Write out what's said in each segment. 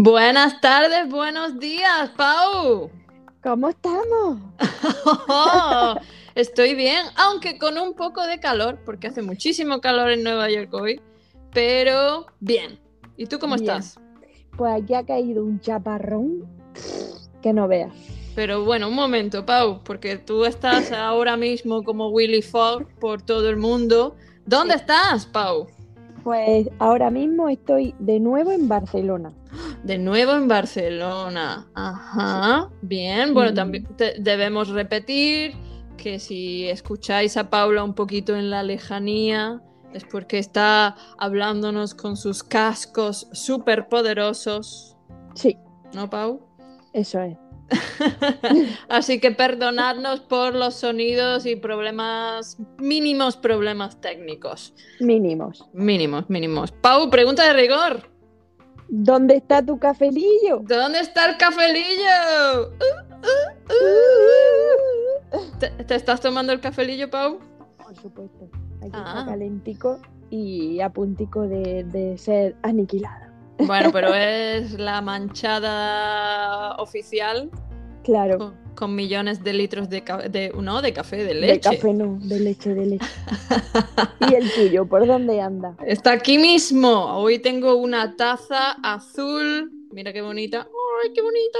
Buenas tardes. Buenos días, Pau. ¿Cómo estamos? estoy bien, aunque con un poco de calor, porque hace muchísimo calor en Nueva York hoy, pero bien. ¿Y tú cómo Bien. estás? Pues aquí ha caído un chaparrón que no veas. Pero bueno, un momento, Pau, porque tú estás ahora mismo como Willy Fogg por todo el mundo. ¿Dónde Sí. estás, Pau? Pues ahora mismo estoy de nuevo en Barcelona. De nuevo en Barcelona. Ajá. Bien. Bueno, también te- debemos repetir que si escucháis a Paula un poquito en la lejanía, es porque está hablándonos con sus cascos súper poderosos. Sí, ¿No, Pau? eso es. Así que perdonadnos por los sonidos y problemas, mínimos problemas técnicos. Mínimos. Mínimos, mínimos. Pau, pregunta de rigor. ¿Dónde está tu cafelillo? ¿Dónde está el cafelillo? ¿Te, te estás tomando el cafelillo, Pau? Por supuesto. Aquí Ah. está calentico y a puntico de, de ser aniquilado. Bueno, pero es la manchada oficial Claro. Con, millones de litros de, no, de café, de leche. De café no, de leche, de leche. ¿Y el tuyo? ¿Por dónde anda? Está aquí mismo. Hoy tengo una taza azul. Mira qué bonita. ¡Ay, qué bonita!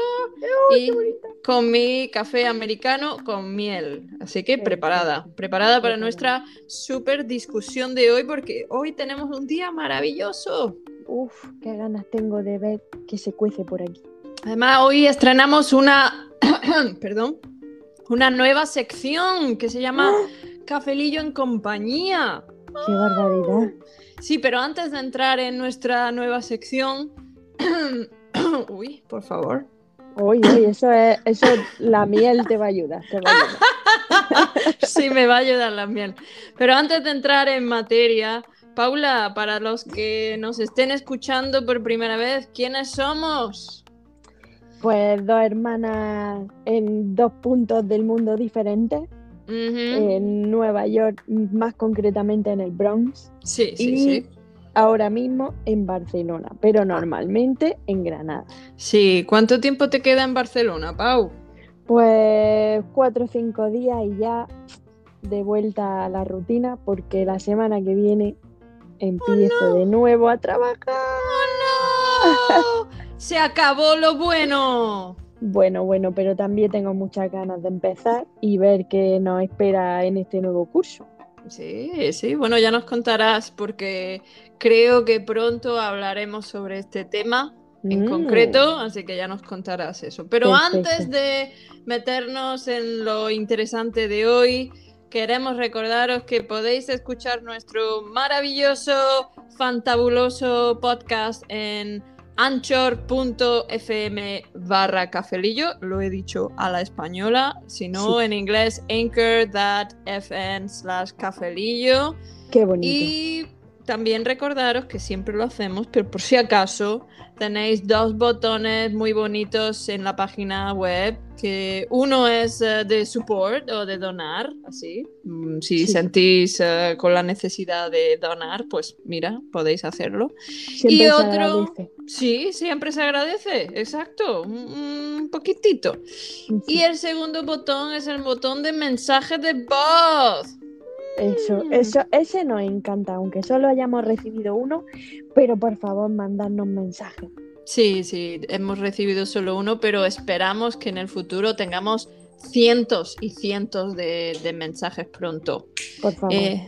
¡Ay, Y qué bonita! con mi café americano con miel. Así que preparada. Preparada para nuestra super discusión de hoy porque hoy tenemos un día maravilloso. Uf, qué ganas tengo de ver que se cuece por aquí. Además, hoy estrenamos una, perdón, una nueva sección que se llama Cafelillo en compañía. ¡Qué barbaridad! Sí, pero antes de entrar en nuestra nueva sección, uy, por favor. Oye, oye, eso es, eso la miel te va a ayudar, te va a ayudar. Sí, me va a ayudar la miel. Pero antes de entrar en materia, Paula, para los que nos estén escuchando por primera vez, ¿quiénes somos? Pues dos hermanas en dos puntos del mundo diferentes, en Nueva York, más concretamente en el Bronx, Sí, sí, y sí. ahora mismo en Barcelona, pero normalmente en Granada. Sí, ¿cuánto tiempo te queda en Barcelona, Pau? Pues cuatro o cinco días y ya de vuelta a la rutina, porque la semana que viene empiezo de nuevo a trabajar. ¡Oh, no! ¡Se acabó lo bueno! Bueno, bueno, pero también tengo muchas ganas de empezar y ver qué nos espera en este nuevo curso. Sí, sí, bueno, ya nos contarás porque creo que pronto hablaremos sobre este tema en Mm, concreto, así que ya nos contarás eso. Pero Perfecto. antes de meternos en lo interesante de hoy, queremos recordaros que podéis escuchar nuestro maravilloso, fantabuloso podcast en anchor.fm barra cafelillo, lo he dicho a la española, si no Sí. en inglés anchor.fm slash cafelillo. Qué bonito. Y también recordaros que siempre lo hacemos, pero por si acaso tenéis dos botones muy bonitos en la página web, que uno es eh, de support o de donar, así. Mm, Si Sí. sentís eh, con la necesidad de donar, pues mira, podéis hacerlo. Siempre y se otro- agradece. Sí, siempre se agradece, exacto, un, un poquitito. Y el segundo botón es el botón de mensajes de voz. Eso, Mm. eso, ese nos encanta, aunque solo hayamos recibido uno, pero por favor mandadnos mensajes. Sí, sí, hemos recibido solo uno, pero esperamos que en el futuro tengamos cientos y cientos de, de mensajes pronto. Por favor, Eh,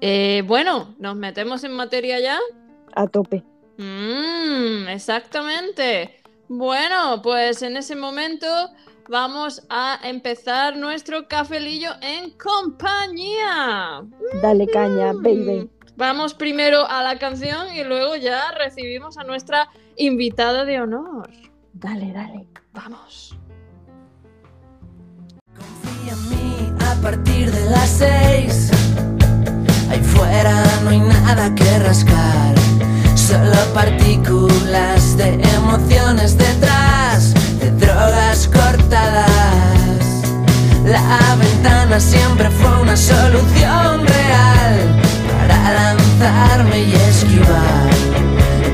eh, bueno, ¿nos metemos en materia ya? a tope. Mm, exactamente. Bueno, pues en ese momento vamos a empezar nuestro cafelillo en compañía. Dale caña, baby. Vamos primero a la canción y luego ya recibimos a nuestra invitada de honor. Dale, dale. Vamos. Confía en mí a partir de las seis. Ahí fuera no hay nada que rascar. Solo partículas de emociones detrás horas cortadas. La ventana siempre fue una solución real para lanzarme y esquivar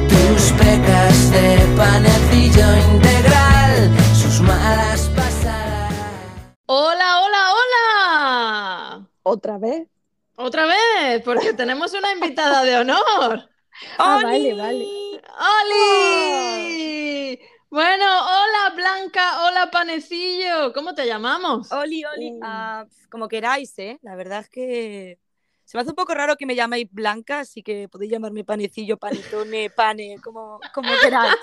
tus pecas de panecillo integral, sus malas pasadas. Hola, hola, hola. ¿Otra vez? Otra vez, porque tenemos una invitada de honor. Ah, vale, vale. ¡Oli! Oh. Bueno, hola Blanca, hola Panecillo, ¿cómo te llamamos? Oli, Oli, Uh. ah, como queráis, ¿eh? La verdad es que se me hace un poco raro que me llaméis Blanca, así que podéis llamarme Panecillo, Panetone, Pane, como, como queráis.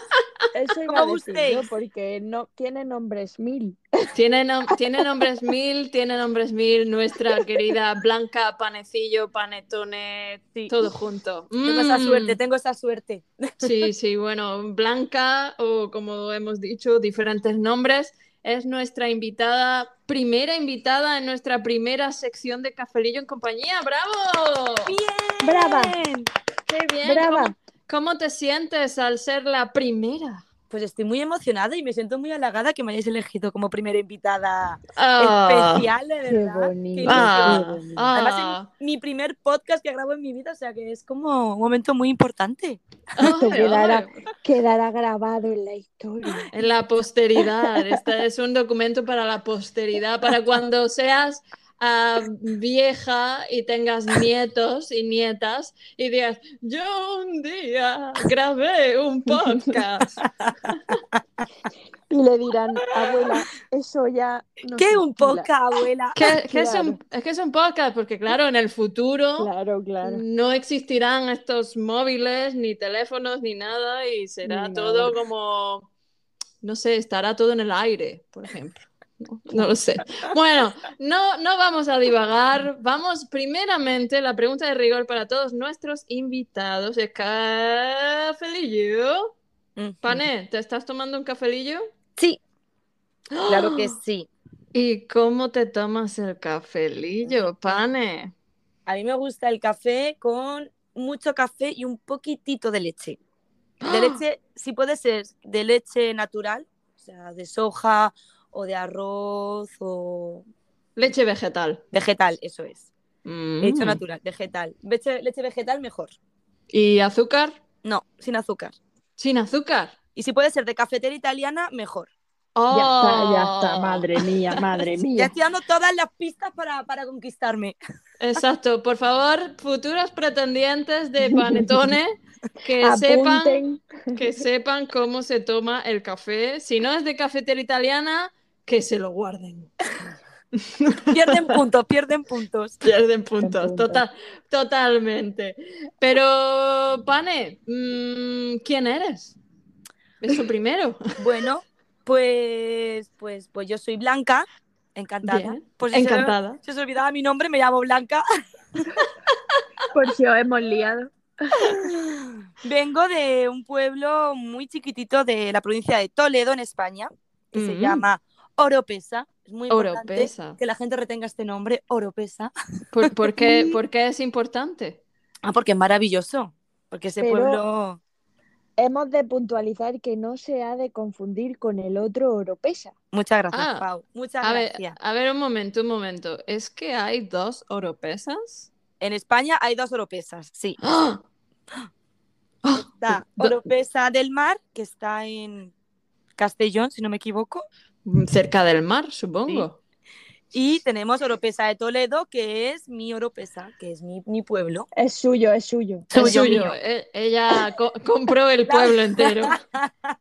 Eso iba a ¿Cómo decir porque no tiene nombres mil. Tiene, nom- tiene nombres mil, tiene nombres mil, nuestra querida Blanca, Panecillo, Panetone, Sí. todo junto. Tengo esa Mm. suerte, tengo esa suerte. Sí, sí, bueno, Blanca, o como hemos dicho, diferentes nombres, es nuestra invitada, primera invitada en nuestra primera sección de Cafelillo en compañía. ¡Bravo! ¡Bien! Brava. ¡Qué bien! Brava. ¿Cómo, cómo te sientes al ser la primera? Pues estoy muy emocionada y me siento muy halagada que me hayáis elegido como primera invitada Ah, especial, de Qué verdad. Qué ah, bonito. Además, ah. es mi primer podcast que grabo en mi vida, o sea que es como un momento muy importante. Esto quedará, quedará grabado en la historia. En la posteridad. Este es un documento para la posteridad, para cuando seas vieja y tengas nietos y nietas y digas, yo un día grabé un podcast. Y le dirán, abuela, eso ya no ¿Qué un estila". podcast, abuela? ¿Qué, qué es, Claro. un, es que es un podcast? Porque claro, en el futuro Claro, claro. no existirán estos móviles, ni teléfonos, ni nada, y será Ni todo nada. como, no sé, estará todo en el aire, por ejemplo. No, lo sé. Bueno, no, no vamos a divagar. Vamos primeramente, la pregunta de rigor para todos nuestros invitados es cafelillo. Pane, ¿te estás tomando un cafelillo? Sí, claro que sí. ¿Y cómo te tomas el cafelillo, Pane? A mí me gusta el café con mucho café y un poquitito de leche. De leche, si puede ser de leche natural, o sea, de soja o de arroz o Leche vegetal. vegetal, eso es. Mm. natural, vegetal. Leche, leche vegetal mejor. ¿Y azúcar? No, sin azúcar. Sin azúcar. Y si puede ser de cafetera italiana, mejor. Ya está, ya Oh. está, madre mía, madre Ya mía. estoy dando todas las pistas para, para conquistarme. Exacto. Por favor, futuros pretendientes de Panetone, que sepan, que sepan cómo se toma el café. Si no es de cafetera italiana, que se lo guarden. Pierden puntos, pierden puntos. Pierden puntos, total, totalmente. Pero, Pane, mm, ¿quién eres? Eso primero. Bueno, pues, pues, pues yo soy Blanca, encantada. Bien, Por si se- Encantada. Si os olvidaba mi nombre, me llamo Blanca. Por si os hemos liado. Vengo de un pueblo muy chiquitito de la provincia de Toledo, en España, que se Mm. llama Oropesa. Es muy importante Oropesa. que la gente retenga este nombre, Oropesa. ¿Por, por qué, por qué es importante? Ah, porque es maravilloso. Porque ese Pero- pueblo. Hemos de puntualizar que no se ha de confundir con el otro Oropesa. Muchas gracias, Ah, Pau. Muchas A ver, gracias. a ver, un momento, un momento. ¿Es que hay dos oropesas? En España hay dos Oropesas, sí. ¡Ah! ¡Ah! Está Oropesa del Mar, que está en Castellón, si no me equivoco. Cerca del mar, supongo. Y tenemos Oropesa de Toledo, que es mi Oropesa, que es mi, mi pueblo. Es suyo, es suyo. Es Suyo. E- Ella co- compró el pueblo entero.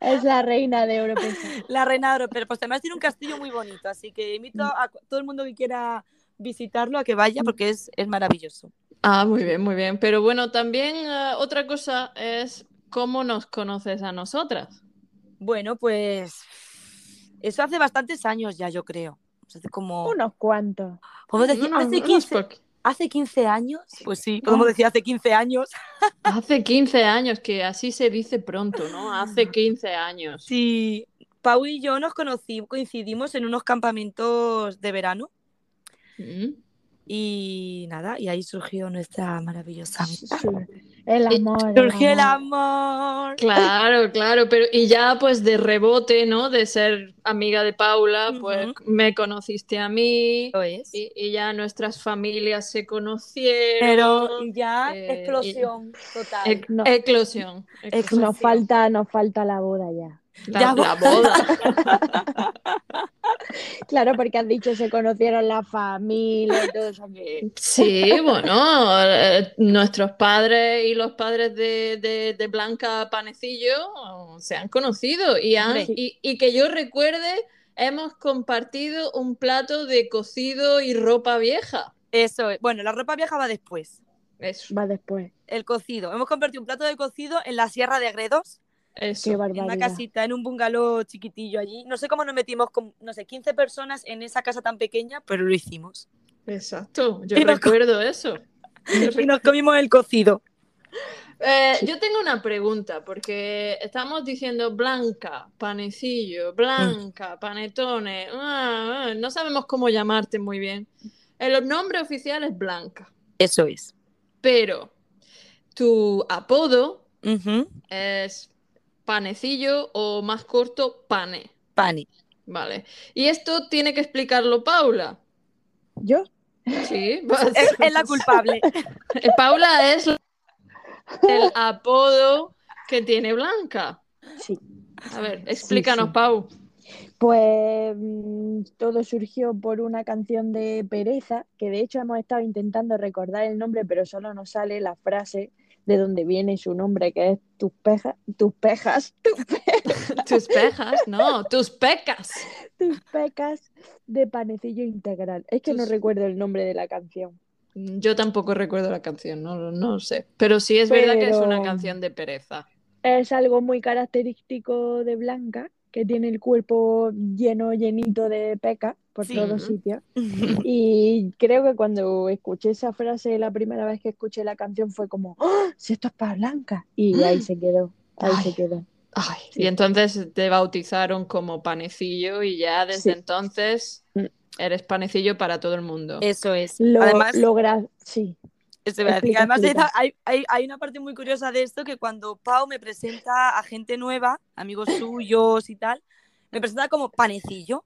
Es la reina de Oropesa. La reina de Oropesa. Pues además tiene un castillo muy bonito, así que invito a cu- todo el mundo que quiera visitarlo a que vaya porque es, es maravilloso. Ah, muy bien, muy bien. Pero bueno, también eh, otra cosa es cómo nos conoces a nosotras. Bueno, pues eso hace bastantes años ya, yo creo. O sea, Hace como, Unos cuantos. podemos decir, Unos- hace unos 15, poqu- hace 15 años. Pues sí, podemos decir hace 15 años. Hace 15 años, que así se dice pronto, ¿no? Hace 15 años. Sí, Pau y yo nos conocimos, coincidimos en unos campamentos de verano Mm. Y nada, y ahí surgió nuestra maravillosa amistad. El Y amor. el Surgió el amor. Claro, claro, pero y ya pues de rebote, ¿no? De ser amiga de Paula, pues me conociste a mí es. y, y ya nuestras familias se conocieron. Pero ya eh, explosión total. Ec- No. Eclosión. eclosión. Nos falta, nos falta la boda ya. La, Ya la boda. Claro, porque has dicho se conocieron la familia y todo eso. que- Sí, bueno, eh, nuestros padres y los padres de, de- de Blanca Panecillo oh, se han conocido y, han- y, y que yo recuerde, hemos compartido un plato de cocido y ropa vieja. Eso es. Bueno, la ropa vieja va después. Eso, Va después. El cocido. Hemos convertido un plato de cocido en la Sierra de Gredos, eso. Qué en una barbaridad. casita, en un bungalow chiquitillo allí. No sé cómo nos metimos con, no sé, 15 personas en esa casa tan pequeña, pero lo hicimos. Exacto, yo Y recuerdo eso. Y nos comimos el cocido. Eh, yo tengo una pregunta, porque estamos diciendo blanca, panecillo, blanca, panetone, ah, ah, no sabemos cómo llamarte muy bien. El nombre oficial es Blanca, Eso es. pero tu apodo es panecillo o más corto, pane. Pani. Vale. Y esto tiene que explicarlo Paula. ¿Yo? Sí, Es, es la culpable. Eh, Paula es el apodo que tiene Blanca. Sí. A ver, explícanos, sí. Pau. Pues mm, todo surgió por una canción de Pereza, que de hecho hemos estado intentando recordar el nombre, pero solo nos sale la frase de donde viene su nombre, que es tus pejas, tus pejas, Tus pejas, no, tus pecas. tus pecas de panecillo integral. Es que no Tus- recuerdo el nombre de la canción. Yo tampoco recuerdo la canción, no, no sé. Pero sí es verdad que es una canción de pereza. Es algo muy característico de Blanca, que tiene el cuerpo lleno, llenito de pecas por Sí. todos sitios. Y creo que cuando escuché esa frase la primera vez que escuché la canción fue como, ¡Oh! Si esto es para Blanca. Y ahí se quedó, ahí Ay. se quedó. Ay, Sí. Y entonces te bautizaron como panecillo y ya desde Sí. entonces Mm. eres panecillo para todo el mundo. Eso es. Lo, Además, lo gra- sí, Eso Además, explica. hay, hay- hay una parte muy curiosa de esto que cuando Pau me presenta a gente nueva, amigos suyos y tal, me presenta como panecillo.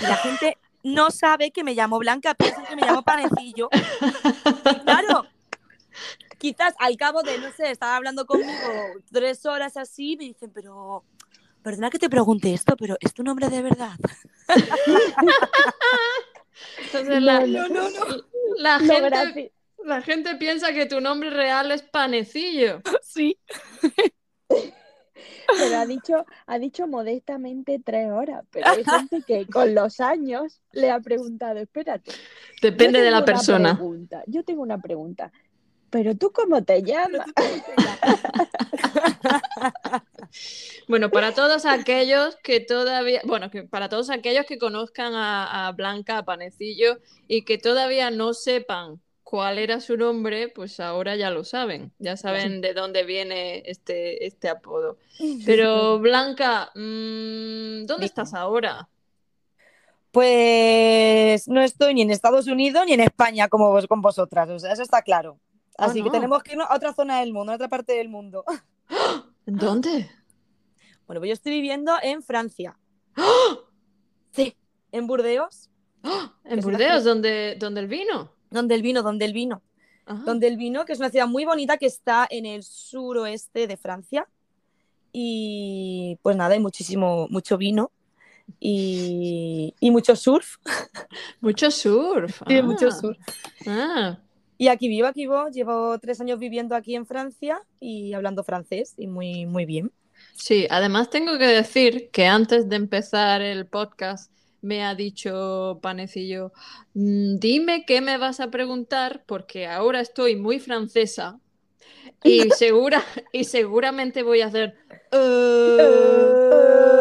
Y la gente no sabe que me llamo Blanca, piensan que me llamo panecillo. Y claro, quizás al cabo de, no sé, estar hablando conmigo tres horas así, me dicen, pero, perdona que te pregunte esto, pero ¿es tu nombre de verdad? Entonces la, No, no, no. la gente, la gente piensa que tu nombre real es panecillo. Sí. pero ha dicho, ha dicho modestamente tres horas, pero hay gente que con los años le ha preguntado, espérate, Depende de tengo la una persona. pregunta, yo tengo una pregunta, pero tú cómo te llamas? Bueno, para todos aquellos que todavía, bueno, que para todos aquellos que conozcan a, a Blanca a Panecillo y que todavía no sepan cuál era su nombre, pues ahora ya lo saben, ya saben de dónde viene este, este apodo. Pero Blanca, mm, ¿dónde estás ahora? Pues no estoy ni en Estados Unidos ni en España como vos, con vosotras, o sea, eso está claro. Ah, Así que no. tenemos que irnos a otra zona del mundo, a otra parte del mundo. ¿En dónde? Bueno, pues yo estoy viviendo en Francia. Sí, en Burdeos, ¡Ah! En Burdeos, donde, donde el vino. Donde el vino, donde el vino. Ajá. Donde el vino, que es una ciudad muy bonita que está en el suroeste de Francia. Y pues nada, hay muchísimo, mucho vino y, y mucho surf. Mucho surf. Sí, ah, mucho surf. ah. Y aquí vivo, aquí vivo, llevo tres años viviendo aquí en Francia y hablando francés y muy, muy bien. Sí, además tengo que decir que antes de empezar el podcast me ha dicho Panecillo, "Mm, dime qué me vas a preguntar porque ahora estoy muy francesa y, segura, y seguramente voy a hacer "Eh,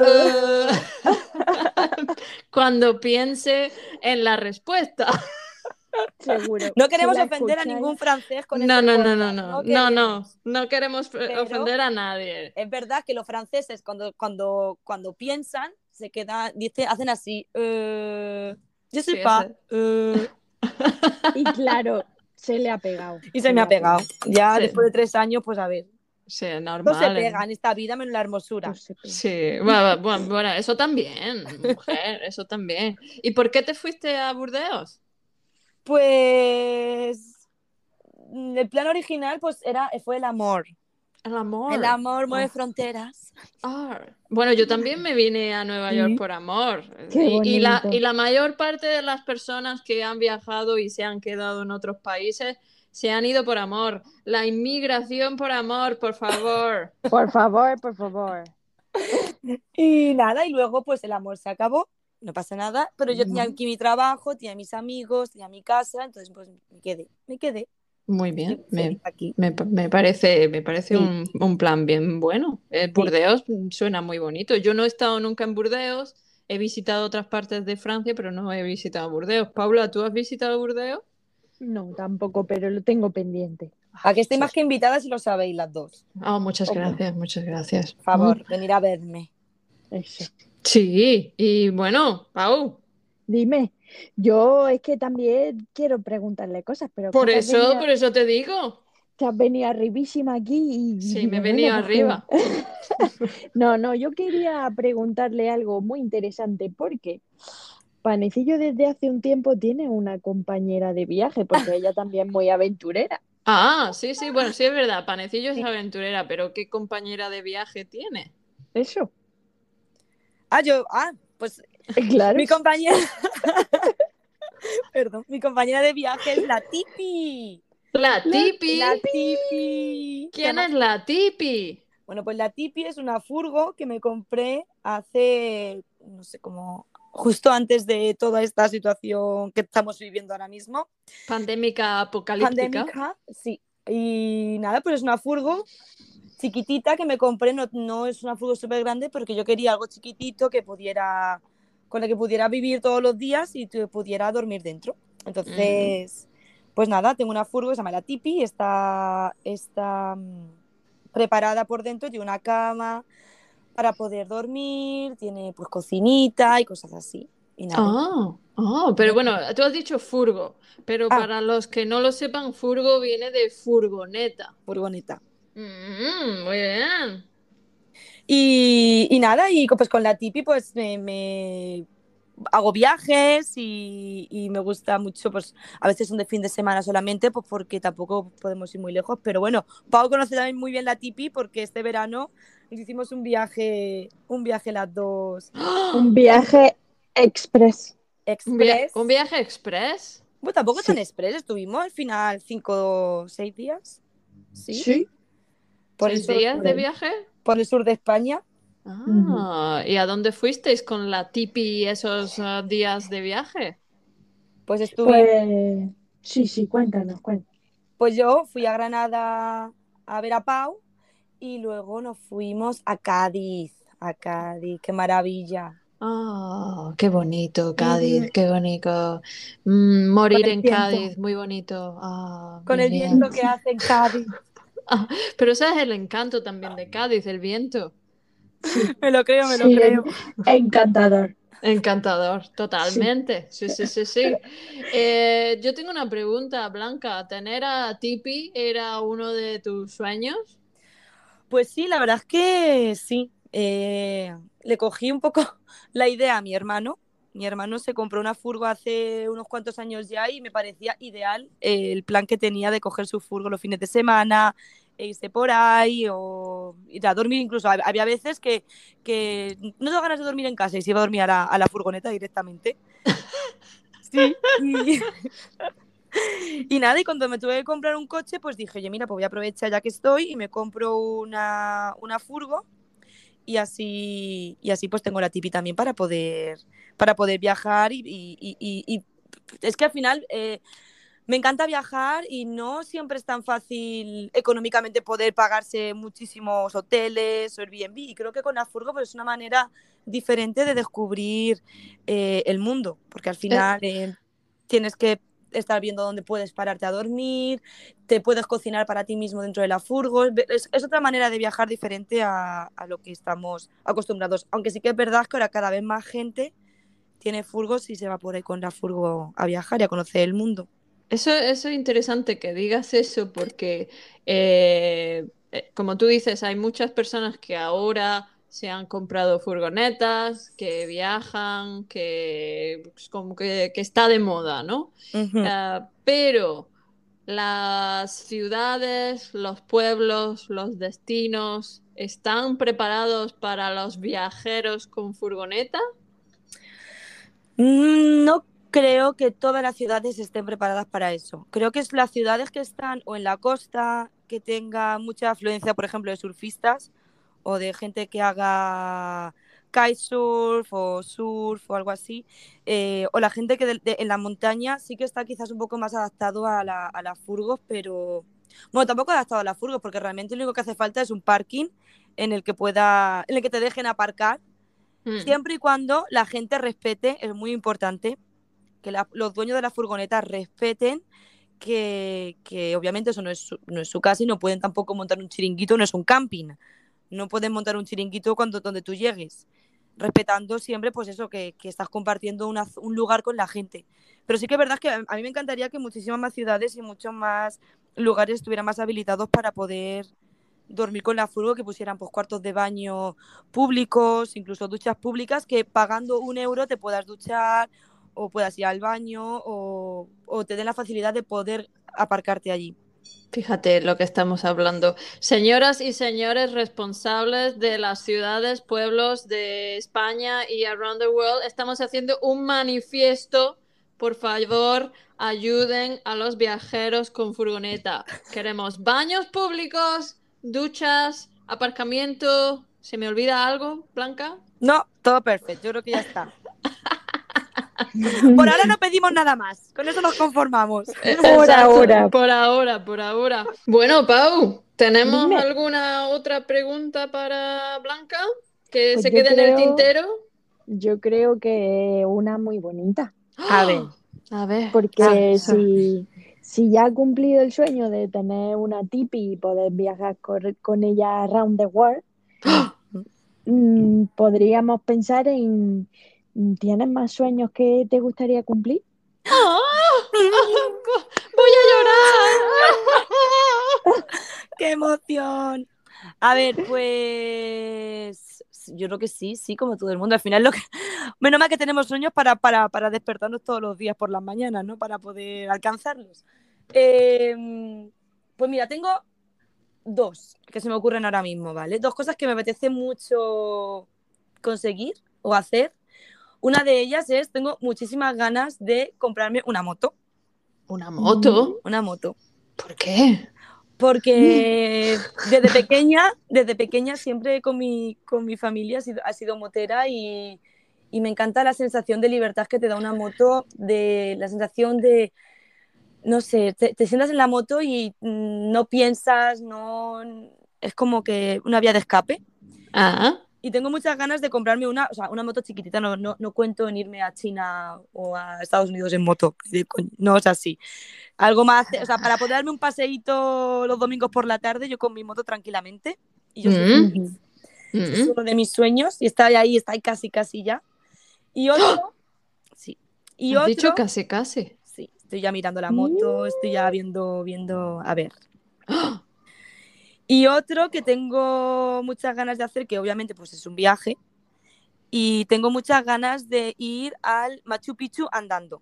eh", cuando piense en la respuesta. Seguro. No queremos ofender a ningún francés con No, este no, no, no, no, no, no, queremos. no queremos Pero- ofender a nadie. Es verdad que los franceses cuando, cuando, cuando piensan se quedan, dice, hacen así. Eh, yo soy Sí, pa. eh, Y claro, se le ha pegado. y se me ha pegado. Ya Sí. después de tres años, pues a ver. Sí, No se normal. pega en esta vida menos la hermosura. No. Sí, bueno, bueno, bueno, eso también, mujer, eso también. ¿Y por qué te fuiste a Burdeos? Pues el plan original pues era, fue el amor. El amor. El amor mueve Oh. fronteras. Ah, Bueno, yo también me vine a Nueva York Sí. por amor. Y, y la, y la mayor parte de las personas que han viajado y se han quedado en otros países se han ido por amor. La inmigración por amor, por favor. Por favor, por favor. Y nada, y luego pues el amor se acabó, no pasa nada, pero yo tenía aquí mi trabajo, tenía mis amigos, tenía mi casa, entonces pues me quedé, me quedé. Muy bien, me, aquí. me, me parece, me parece Sí. un, un plan bien bueno. Eh, Burdeos suena muy bonito. Yo no he estado nunca en Burdeos, he visitado otras partes de Francia, pero no he visitado Burdeos. Paula, ¿tú has visitado Burdeos? No, tampoco, pero lo tengo pendiente. Aquí estoy más que invitada si lo sabéis las dos. Ah, muchas gracias, muchas gracias. Por favor, venir a verme. Eso. Sí, y bueno, Pau, Dime, yo es que también quiero preguntarle cosas, pero por eso, venido- por eso te digo. te has venido arribísima aquí y Sí, me he venido pues, arriba. No, no, yo quería preguntarle algo muy interesante porque Panecillo desde hace un tiempo tiene una compañera de viaje porque ella también es muy aventurera. Ah, sí, sí, bueno, sí es verdad, Panecillo es aventurera, pero ¿qué compañera de viaje tiene? Eso, Ah, yo, ah, pues claro. mi compañera. Perdón, mi compañera de viaje es la Tipi. La Tipi. La Tipi. ¿Quién es la Tipi? Bueno, pues la Tipi es una furgo que me compré hace, no sé, como justo antes de toda esta situación que estamos viviendo ahora mismo. Pandémica apocalíptica. Pandémica, sí. Y nada, pues es una furgo chiquitita que me compré, no, no es una furgo súper grande, porque yo quería algo chiquitito que pudiera, con la que pudiera vivir todos los días y pudiera dormir dentro. Entonces, pues nada, tengo una furgo que se llama la Tipi, está, está mm, preparada por dentro, tiene una cama para poder dormir, tiene pues cocinita y cosas así. Y nada. Ah, ah, pero bueno, tú has dicho furgo, pero Ah. para los que no lo sepan, furgo viene de furgoneta. furgoneta. Mm, muy bien. Y, y nada, y pues con la Tipi pues me, me hago viajes y, y me gusta mucho, pues a veces son de fin de semana solamente, pues porque tampoco podemos ir muy lejos, pero bueno, Pau conoce también muy bien la Tipi porque este verano nos hicimos un viaje, un viaje las dos Un viaje express. ¿Un, via- express. un viaje express? Bueno, tampoco Sí. tan express, estuvimos al final cinco o seis días. Sí. Por el, ¿Seis días por de viaje? Por el sur de España. Ah, ¿y a dónde fuisteis con la Tipi esos ah, días de viaje? Pues estuve, Pues sí, sí, cuéntanos, cuéntanos. Pues yo fui a Granada a ver a Pau y luego nos fuimos a Cádiz. A Cádiz, qué maravilla. Ah, qué bonito, Cádiz, qué bonito. Mm, morir en viento. Cádiz, muy bonito. Ah, Con muy el bien. viento que hace en Cádiz. Pero ese es el encanto también de Cádiz, el viento. Me lo creo, me lo Sí, creo. Encantador. Encantador, totalmente. Sí, sí, sí, sí. Eh, yo tengo una pregunta, Blanca. ¿Tener a Tipi era uno de tus sueños? Pues sí, la verdad es que sí. Eh, le cogí un poco la idea a mi hermano. Mi hermano se compró una furgo hace unos cuantos años ya y me parecía ideal eh, el plan que tenía de coger su furgo los fines de semana, e irse por ahí o ir a dormir incluso. Hab- Había veces que, que no tengo ganas de dormir en casa y se iba a dormir a la, a la furgoneta directamente. Sí, y, y nada, y cuando me tuve que comprar un coche, pues dije, oye, mira, pues voy a aprovechar ya que estoy y me compro una, una furgo y así, y así pues tengo la tipi también para poder, para poder viajar y, y- y- y- y es que al final eh, me encanta viajar y no siempre es tan fácil económicamente poder pagarse muchísimos hoteles o Airbnb y creo que con la furgo pues es una manera diferente de descubrir eh, el mundo, porque al final eh, tienes que estar viendo dónde puedes pararte a dormir, te puedes cocinar para ti mismo dentro de la furgo. Es, otra manera de viajar diferente a, lo que estamos acostumbrados. Aunque sí que es verdad que ahora cada vez más gente tiene furgos y se va por ahí con la furgo a viajar y a conocer el mundo. Eso, eso es interesante que digas eso porque, eh, eh, como tú dices, hay muchas personas que ahora se han comprado furgonetas, que viajan, que, pues, como que, que está de moda, ¿no? Ah, pero las ciudades, los pueblos, los destinos están preparados para los viajeros con furgoneta? Mm, No creo que todas las ciudades estén preparadas para eso. Creo que es las ciudades que están o en la costa, que tenga mucha afluencia, por ejemplo, de surfistas o de gente que haga kitesurf o surf o algo así, eh, o la gente que de- de- en la montaña sí que está quizás un poco más adaptado a la, a las furgos, pero bueno, tampoco adaptado a las furgos, porque realmente lo único que hace falta es un parking en el que pueda, en el que te dejen aparcar Mm. Siempre y cuando la gente respete, es muy importante que la- los dueños de las furgonetas respeten que, que obviamente eso no es, su, no es su casa y no pueden tampoco montar un chiringuito, no es un camping. No pueden montar un chiringuito cuando donde tú llegues, respetando siempre pues eso, que, que estás compartiendo una- un lugar con la gente. Pero sí que es verdad que a a mí me encantaría que muchísimas más ciudades y muchos más lugares estuvieran más habilitados para poder dormir con la furgo, que pusieran pues cuartos de baño públicos, incluso duchas públicas, que pagando un euro te puedas duchar o puedas ir al baño o, o te den la facilidad de poder aparcarte allí. Fíjate lo que estamos hablando. Señoras y señores responsables de las ciudades, pueblos de España y around the world, estamos haciendo un manifiesto. Por favor, ayuden a los viajeros con furgoneta. Queremos baños públicos, duchas, aparcamiento. ¿Se me olvida algo, Blanca? No, todo perfecto, yo creo que ya está. Por ahora no pedimos nada más, con eso nos conformamos. Por Exacto, ahora. Por ahora, por ahora. Bueno, Pau, ¿tenemos Dime. alguna otra pregunta para Blanca? Que Pues se quede en el tintero. Yo creo que una muy bonita, A ver, A ver. porque Ah, si, si ya ha cumplido el sueño de tener una tipi y poder viajar con ella around the world, mm, podríamos pensar en, ¿tienes más sueños que te gustaría cumplir? ¡Ah! Voy a llorar. ¡Qué emoción! A ver, pues yo creo que sí, sí, como todo el mundo. Al final, lo que... menos mal que tenemos sueños para, para, para despertarnos todos los días por las mañanas, ¿no? Para poder alcanzarlos. Eh, pues mira, tengo dos que se me ocurren ahora mismo, ¿vale? Dos cosas que me apetece mucho conseguir o hacer. Una de ellas es, tengo muchísimas ganas de comprarme una moto. ¿Una moto? Una moto. ¿Por qué? Porque desde pequeña, desde pequeña siempre con mi, con mi familia ha sido, ha sido motera y, y me encanta la sensación de libertad que te da una moto, de la sensación de, no sé, te, te sientas en la moto y mm, no piensas, no es como que una vía de escape. Ah, Y tengo muchas ganas de comprarme una, o sea, una moto chiquitita, no, no, no cuento en irme a China o a Estados Unidos en moto, no es así. Algo más, o sea, para poder darme un paseíto los domingos por la tarde, yo con mi moto tranquilamente. Y yo soy Mm. feliz. mm. es uno de mis sueños y está ahí, está ahí casi, casi ya. Y otro, sí. Y Has otro, dicho casi, casi. sí, estoy ya mirando la moto, estoy ya viendo, viendo, a ver. ¡Ah! Y otro que tengo muchas ganas de hacer, que obviamente pues es un viaje, y tengo muchas ganas de ir al Machu Picchu andando.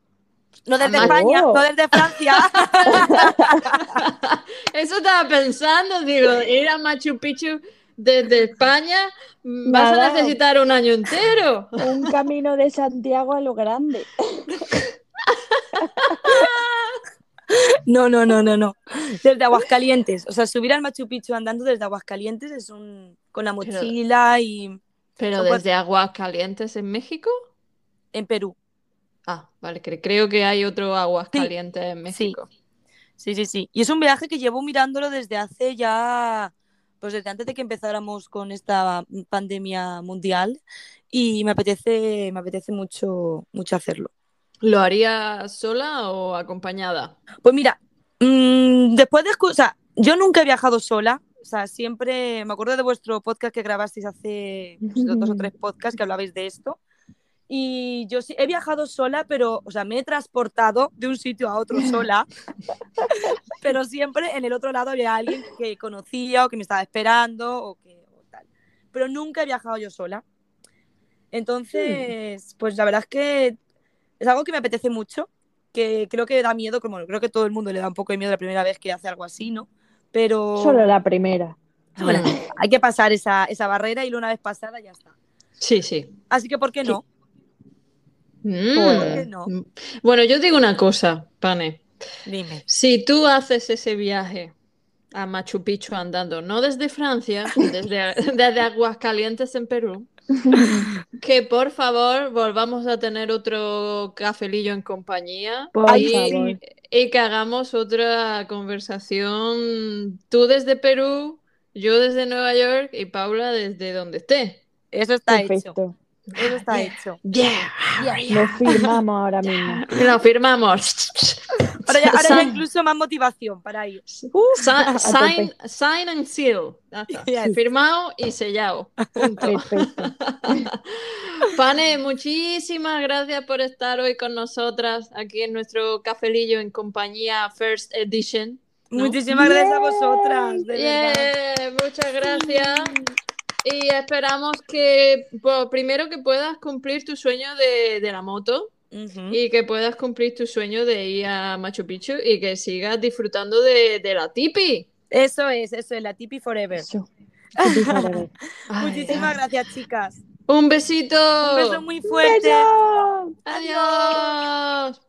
No desde España, oh. no desde Francia. Eso estaba pensando, digo, ir a Machu Picchu desde España, mm, vas Nada. a necesitar un año entero. Un camino de Santiago a lo grande. No, no, no, no, no. Desde Aguascalientes. O sea, subir al Machu Picchu andando desde Aguascalientes es un. con la Pero- mochila y. Pero Son cuat- desde Aguascalientes en México. en Perú. Ah, vale, cre- creo que hay otro Aguascalientes en México. Sí, sí, sí. Y es un viaje que llevo mirándolo desde hace ya. Pues desde antes de que empezáramos con esta pandemia mundial. Y me apetece, me apetece mucho, mucho hacerlo. ¿Lo haría sola o acompañada? Pues mira, mm, después de o sea, yo nunca he viajado sola. O sea, siempre me acuerdo de vuestro podcast que grabasteis hace pues, dos o tres podcasts que hablabais de esto. Y yo sí he viajado sola, pero, o sea, me he transportado de un sitio a otro sola, pero siempre en el otro lado había alguien que conocía o que me estaba esperando o que o tal. Pero nunca he viajado yo sola. Entonces, pues la verdad es que es algo que me apetece mucho que creo que da miedo, como creo que todo el mundo le da un poco de miedo la primera vez que hace algo así, ¿no? Pero Solo la primera. bueno, hay que pasar esa, esa barrera y una vez pasada ya está. Sí, sí. Así que, ¿por qué no? Mm. ¿Por qué no? Bueno, yo digo una cosa, Pane. Dime. Si tú haces ese viaje a Machu Picchu andando, no desde Francia, desde, desde Aguascalientes en Perú, que por favor volvamos a tener otro cafelillo en compañía Por y, favor. y que hagamos otra conversación, tú desde Perú, yo desde Nueva York y Paula desde donde esté. Eso está hecho. Eso está hecho. Yeah, Lo firmamos ahora mismo. lo firmamos. Ahora ya, ahora ya Sign- incluso más motivación para ir. Uh, sign, sign and seal. Firmado y sellado. Punto. Pane, muchísimas gracias por estar hoy con nosotras aquí en nuestro cafelillo en compañía First Edition. ¿no? Muchísimas gracias a vosotras. De verdad. Muchas gracias. Y esperamos que, pues, primero que puedas cumplir tu sueño de, de la moto y que puedas cumplir tu sueño de ir a Machu Picchu y que sigas disfrutando de, de la tipi. Eso es, eso es, la Tipi Forever. Eso. Tipi forever. Ay, Muchísimas gracias, chicas. Un besito. Un beso muy fuerte. ¡Beso! Adiós.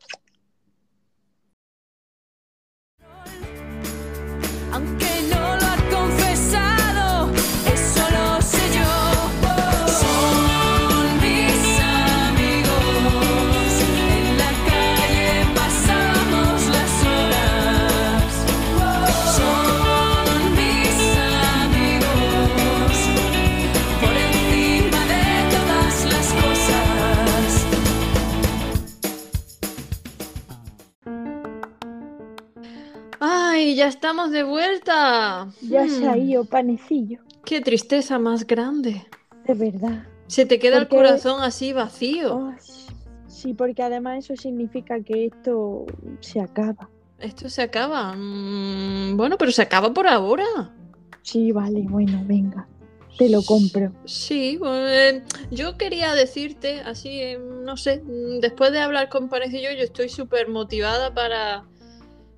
Ay, ya estamos de vuelta. Ya se ha Hmm, ido panecillo. Qué tristeza más grande. De verdad. Se te queda el corazón así vacío. Sí, porque además eso significa que esto se acaba. Esto se acaba. Mm, bueno, pero se acaba por ahora. Sí, vale, bueno, venga. Te lo compro. Sí, bueno, eh, yo quería decirte, así, eh, no sé, mm, después de hablar con Panecillo, yo estoy súper motivada para,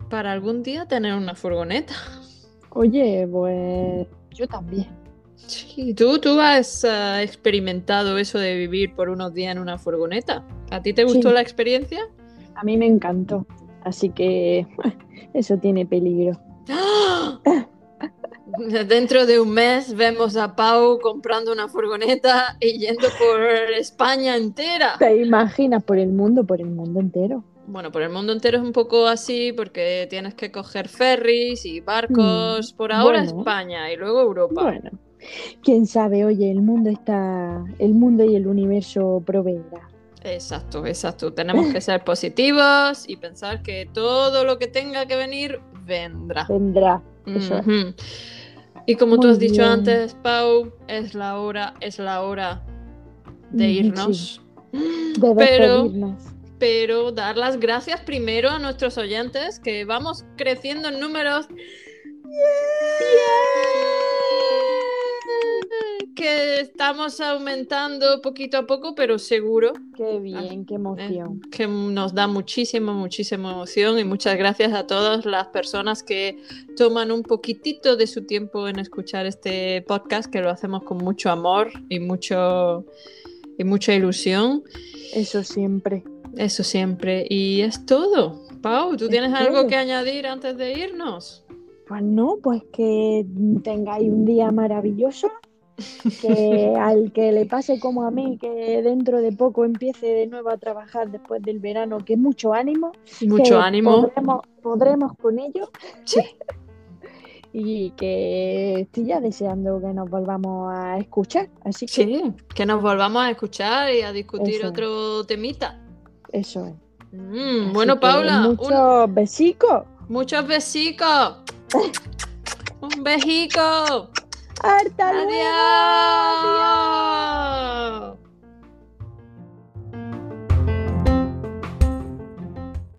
para algún día tener una furgoneta. Oye, pues yo también. Sí, ¿tú, tú has ah, experimentado eso de vivir por unos días en una furgoneta? ¿A ti te gustó Sí. la experiencia? A mí me encantó. Así que eso tiene peligro. ¡Ah! Dentro de un mes vemos a Pau comprando una furgoneta y yendo por España entera. ¿Te imaginas por el mundo, por el mundo entero? Bueno, por el mundo entero es un poco así porque tienes que coger ferries y barcos. Por ahora bueno. España y luego Europa. Bueno, quién sabe, oye, el mundo está, el mundo y el universo proveerá. Exacto, exacto. Tenemos que ser positivos y pensar que todo lo que tenga que venir vendrá. Vendrá. Eso. Y como tú has dicho bien. antes, Pau, es la hora, es la hora de Ujú, irnos. De Pero. Pero dar las gracias primero a nuestros oyentes, que vamos creciendo en números. Que estamos aumentando poquito a poco, pero seguro Qué bien, qué eh, emoción. que nos da muchísima, muchísima emoción y muchas gracias a todas las personas que toman un poquitito de su tiempo en escuchar este podcast, que lo hacemos con mucho amor y mucho y mucha ilusión. Eso siempre. Eso siempre. Y es todo. Pau, ¿tú Es tienes algo que añadir antes de irnos? Pues no, pues que tengáis un día maravilloso, que al que le pase como a mí, que dentro de poco empiece de nuevo a trabajar después del verano, que mucho ánimo, Mucho que ánimo. Podremos, podremos con ello Sí. y que estoy ya deseando que nos volvamos a escuchar. Así que Sí, que nos volvamos a escuchar y a discutir Eso. otro temita. Eso es. Mm, bueno, Paula, un- Muchos besicos. muchos besicos. Un bejico. ¡Hasta luego! Adiós.